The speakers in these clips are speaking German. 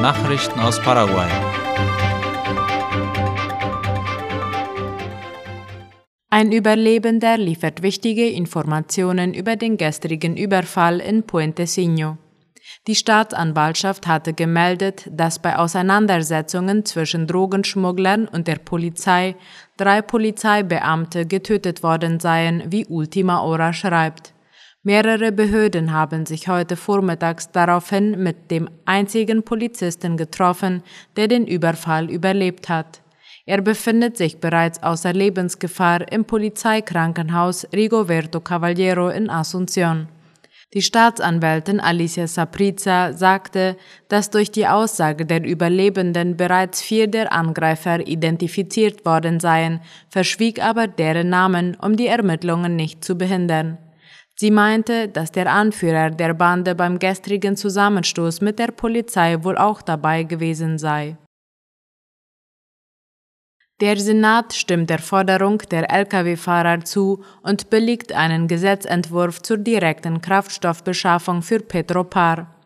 Nachrichten aus Paraguay. Ein Überlebender liefert wichtige Informationen über den gestrigen Überfall in Puentecino. Die Staatsanwaltschaft hatte gemeldet, dass bei Auseinandersetzungen zwischen Drogenschmugglern und der Polizei drei Polizeibeamte getötet worden seien, wie Ultima Hora schreibt. Mehrere Behörden haben sich heute vormittags daraufhin mit dem einzigen Polizisten getroffen, der den Überfall überlebt hat. Er befindet sich bereits außer Lebensgefahr im Polizeikrankenhaus Rigoberto Cavallero in Asunción. Die Staatsanwältin Alicia Sapriza sagte, dass durch die Aussage der Überlebenden bereits vier der Angreifer identifiziert worden seien, verschwieg aber deren Namen, um die Ermittlungen nicht zu behindern. Sie meinte, dass der Anführer der Bande beim gestrigen Zusammenstoß mit der Polizei wohl auch dabei gewesen sei. Der Senat stimmt der Forderung der Lkw-Fahrer zu und billigt einen Gesetzentwurf zur direkten Kraftstoffbeschaffung für Petropar.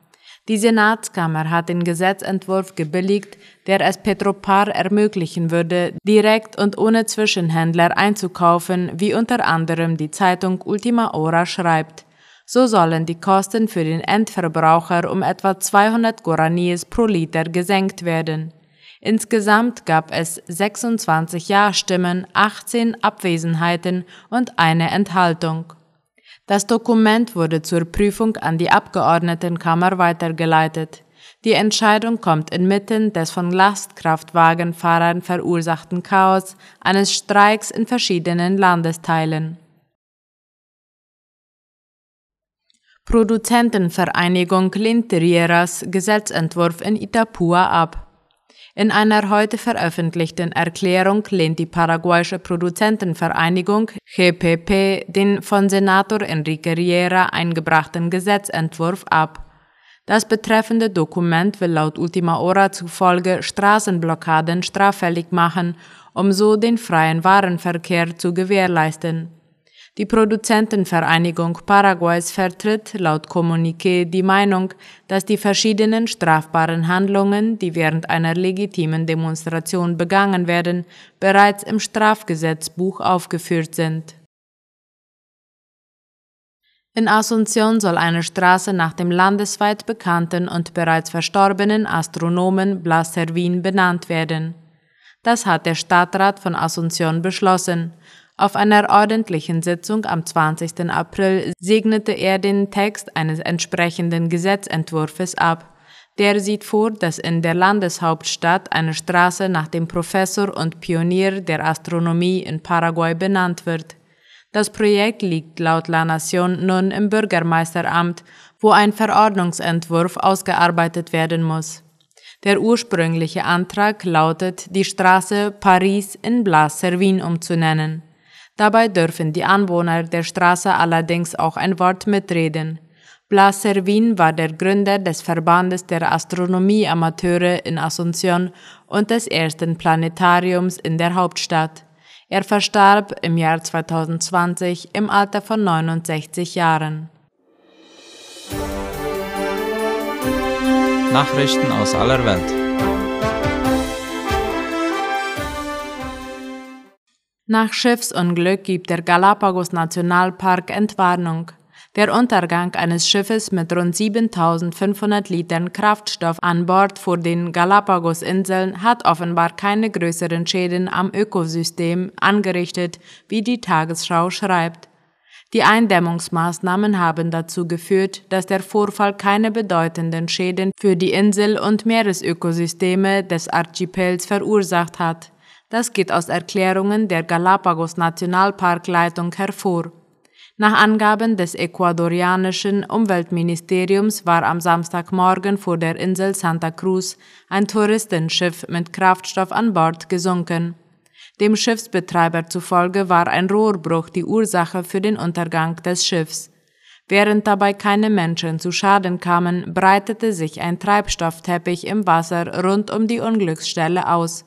Die Senatskammer hat den Gesetzentwurf gebilligt, der es Petropar ermöglichen würde, direkt und ohne Zwischenhändler einzukaufen, wie unter anderem die Zeitung Ultima Hora schreibt. So sollen die Kosten für den Endverbraucher um etwa 200 Guaraníes pro Liter gesenkt werden. Insgesamt gab es 26 Ja-Stimmen, 18 Abwesenheiten und eine Enthaltung. Das Dokument wurde zur Prüfung an die Abgeordnetenkammer weitergeleitet. Die Entscheidung kommt inmitten des von Lastkraftwagenfahrern verursachten Chaos eines Streiks in verschiedenen Landesteilen. Produzentenvereinigung lehnt Rieras Gesetzentwurf in Itapua ab. In einer heute veröffentlichten Erklärung lehnt die paraguayische Produzentenvereinigung GPP den von Senator Enrique Riera eingebrachten Gesetzentwurf ab. Das betreffende Dokument will laut Ultima Hora zufolge Straßenblockaden straffällig machen, um so den freien Warenverkehr zu gewährleisten. Die Produzentenvereinigung Paraguays vertritt laut Kommuniqué die Meinung, dass die verschiedenen strafbaren Handlungen, die während einer legitimen Demonstration begangen werden, bereits im Strafgesetzbuch aufgeführt sind. In Asunción soll eine Straße nach dem landesweit bekannten und bereits verstorbenen Astronomen Blas Servin benannt werden. Das hat der Stadtrat von Asunción beschlossen. Auf einer ordentlichen Sitzung am 20. April segnete er den Text eines entsprechenden Gesetzentwurfs ab. Der sieht vor, dass in der Landeshauptstadt eine Straße nach dem Professor und Pionier der Astronomie in Paraguay benannt wird. Das Projekt liegt laut La Nation nun im Bürgermeisteramt, wo ein Verordnungsentwurf ausgearbeitet werden muss. Der ursprüngliche Antrag lautet, die Straße Paris in Blas Servin umzunennen. Dabei dürfen die Anwohner der Straße allerdings auch ein Wort mitreden. Blas Servin war der Gründer des Verbandes der Astronomie-Amateure in Asunción und des ersten Planetariums in der Hauptstadt. Er verstarb im Jahr 2020 im Alter von 69 Jahren. Nachrichten aus aller Welt. Nach Schiffsunglück gibt der Galapagos Nationalpark Entwarnung. Der Untergang eines Schiffes mit rund 7500 Litern Kraftstoff an Bord vor den Galapagos-Inseln hat offenbar keine größeren Schäden am Ökosystem angerichtet, wie die Tagesschau schreibt. Die Eindämmungsmaßnahmen haben dazu geführt, dass der Vorfall keine bedeutenden Schäden für die Insel- und Meeresökosysteme des Archipels verursacht hat. Das geht aus Erklärungen der Galapagos Nationalparkleitung hervor. Nach Angaben des ecuadorianischen Umweltministeriums war am Samstagmorgen vor der Insel Santa Cruz ein Touristenschiff mit Kraftstoff an Bord gesunken. Dem Schiffsbetreiber zufolge war ein Rohrbruch die Ursache für den Untergang des Schiffs. Während dabei keine Menschen zu Schaden kamen, breitete sich ein Treibstoffteppich im Wasser rund um die Unglücksstelle aus.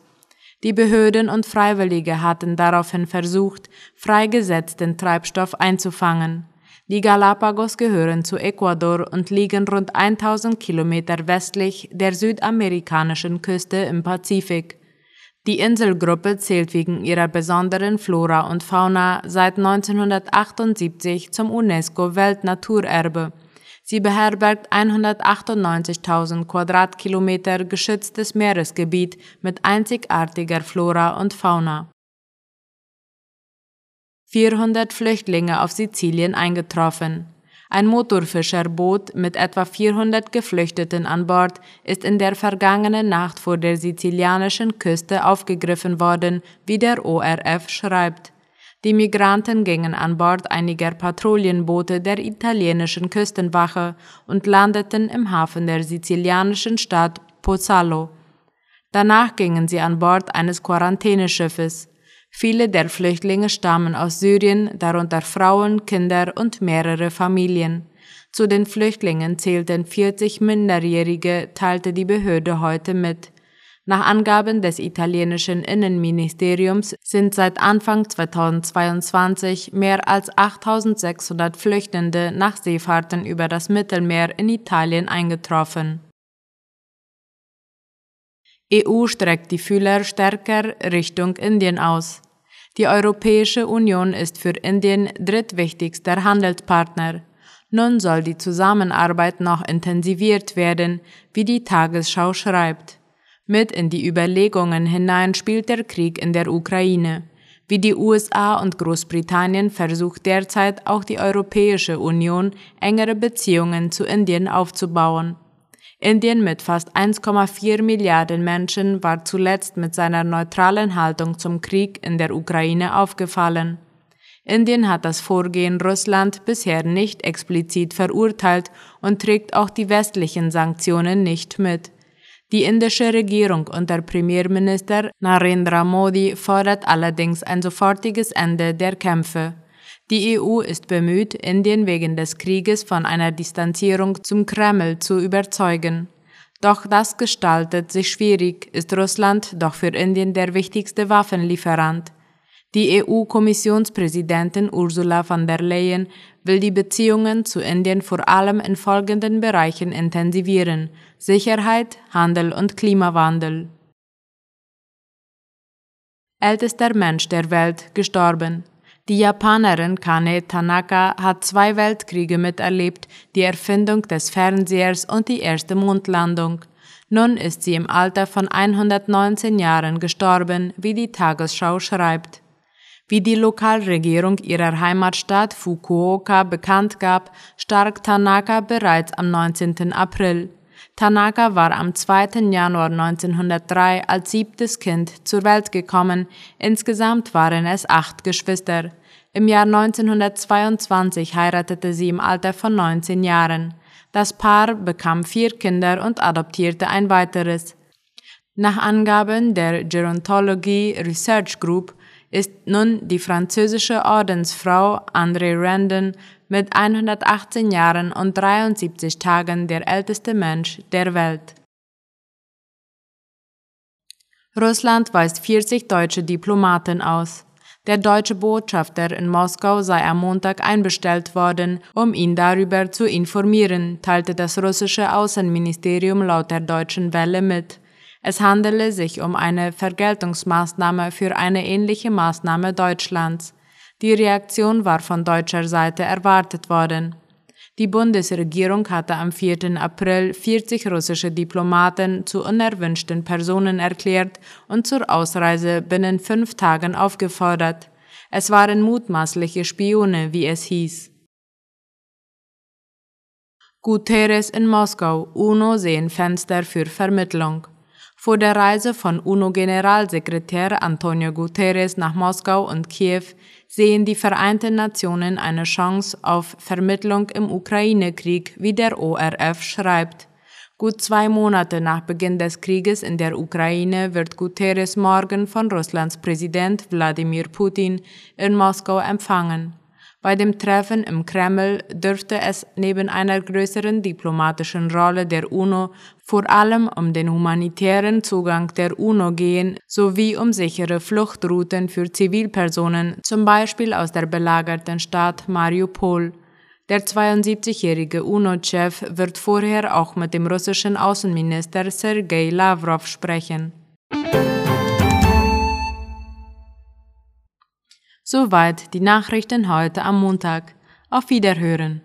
Die Behörden und Freiwillige hatten daraufhin versucht, freigesetzten Treibstoff einzufangen. Die Galapagos gehören zu Ecuador und liegen rund 1000 Kilometer westlich der südamerikanischen Küste im Pazifik. Die Inselgruppe zählt wegen ihrer besonderen Flora und Fauna seit 1978 zum UNESCO-Weltnaturerbe. Sie beherbergt 198.000 Quadratkilometer geschütztes Meeresgebiet mit einzigartiger Flora und Fauna. 400 Flüchtlinge auf Sizilien eingetroffen. Ein Motorfischerboot mit etwa 400 Geflüchteten an Bord ist in der vergangenen Nacht vor der sizilianischen Küste aufgegriffen worden, wie der ORF schreibt. Die Migranten gingen an Bord einiger Patrouillenboote der italienischen Küstenwache und landeten im Hafen der sizilianischen Stadt Pozzallo. Danach gingen sie an Bord eines Quarantäneschiffes. Viele der Flüchtlinge stammen aus Syrien, darunter Frauen, Kinder und mehrere Familien. Zu den Flüchtlingen zählten 40 Minderjährige, teilte die Behörde heute mit. Nach Angaben des italienischen Innenministeriums sind seit Anfang 2022 mehr als 8600 Flüchtende nach Seefahrten über das Mittelmeer in Italien eingetroffen. EU streckt die Fühler stärker Richtung Indien aus. Die Europäische Union ist für Indien drittwichtigster Handelspartner. Nun soll die Zusammenarbeit noch intensiviert werden, wie die Tagesschau schreibt. Mit in die Überlegungen hinein spielt der Krieg in der Ukraine. Wie die USA und Großbritannien versucht derzeit auch die Europäische Union engere Beziehungen zu Indien aufzubauen. Indien mit fast 1,4 Milliarden Menschen war zuletzt mit seiner neutralen Haltung zum Krieg in der Ukraine aufgefallen. Indien hat das Vorgehen Russland bisher nicht explizit verurteilt und trägt auch die westlichen Sanktionen nicht mit. Die indische Regierung unter Premierminister Narendra Modi fordert allerdings ein sofortiges Ende der Kämpfe. Die EU ist bemüht, Indien wegen des Krieges von einer Distanzierung zum Kreml zu überzeugen. Doch das gestaltet sich schwierig, ist Russland doch für Indien der wichtigste Waffenlieferant. Die EU-Kommissionspräsidentin Ursula von der Leyen will die Beziehungen zu Indien vor allem in folgenden Bereichen intensivieren Sicherheit, Handel und Klimawandel. Ältester Mensch der Welt gestorben. Die Japanerin Kane Tanaka hat zwei Weltkriege miterlebt, die Erfindung des Fernsehers und die erste Mondlandung. Nun ist sie im Alter von 119 Jahren gestorben, wie die Tagesschau schreibt. Wie die Lokalregierung ihrer Heimatstadt Fukuoka bekannt gab, stark Tanaka bereits am 19. April. Tanaka war am 2. Januar 1903 als siebtes Kind zur Welt gekommen, insgesamt waren es acht Geschwister. Im Jahr 1922 heiratete sie im Alter von 19 Jahren. Das Paar bekam vier Kinder und adoptierte ein weiteres. Nach Angaben der Gerontology Research Group ist nun die französische Ordensfrau André Randon mit 118 Jahren und 73 Tagen der älteste Mensch der Welt. Russland weist 40 deutsche Diplomaten aus. Der deutsche Botschafter in Moskau sei am Montag einbestellt worden, um ihn darüber zu informieren, teilte das russische Außenministerium laut der deutschen Welle mit. Es handele sich um eine Vergeltungsmaßnahme für eine ähnliche Maßnahme Deutschlands. Die Reaktion war von deutscher Seite erwartet worden. Die Bundesregierung hatte am 4. April 40 russische Diplomaten zu unerwünschten Personen erklärt und zur Ausreise binnen fünf Tagen aufgefordert. Es waren mutmaßliche Spione, wie es hieß. Guterres in Moskau, UNO sehen Fenster für Vermittlung. Vor der Reise von UNO-Generalsekretär Antonio Guterres nach Moskau und Kiew sehen die Vereinten Nationen eine Chance auf Vermittlung im Ukraine-Krieg, wie der ORF schreibt. Gut zwei Monate nach Beginn des Krieges in der Ukraine wird Guterres morgen von Russlands Präsident Wladimir Putin in Moskau empfangen. Bei dem Treffen im Kreml dürfte es neben einer größeren diplomatischen Rolle der UNO vor allem um den humanitären Zugang der UNO gehen sowie um sichere Fluchtrouten für Zivilpersonen, zum Beispiel aus der belagerten Stadt Mariupol. Der 72-jährige UNO-Chef wird vorher auch mit dem russischen Außenminister Sergei Lavrov sprechen. Soweit die Nachrichten heute am Montag. Auf Wiederhören.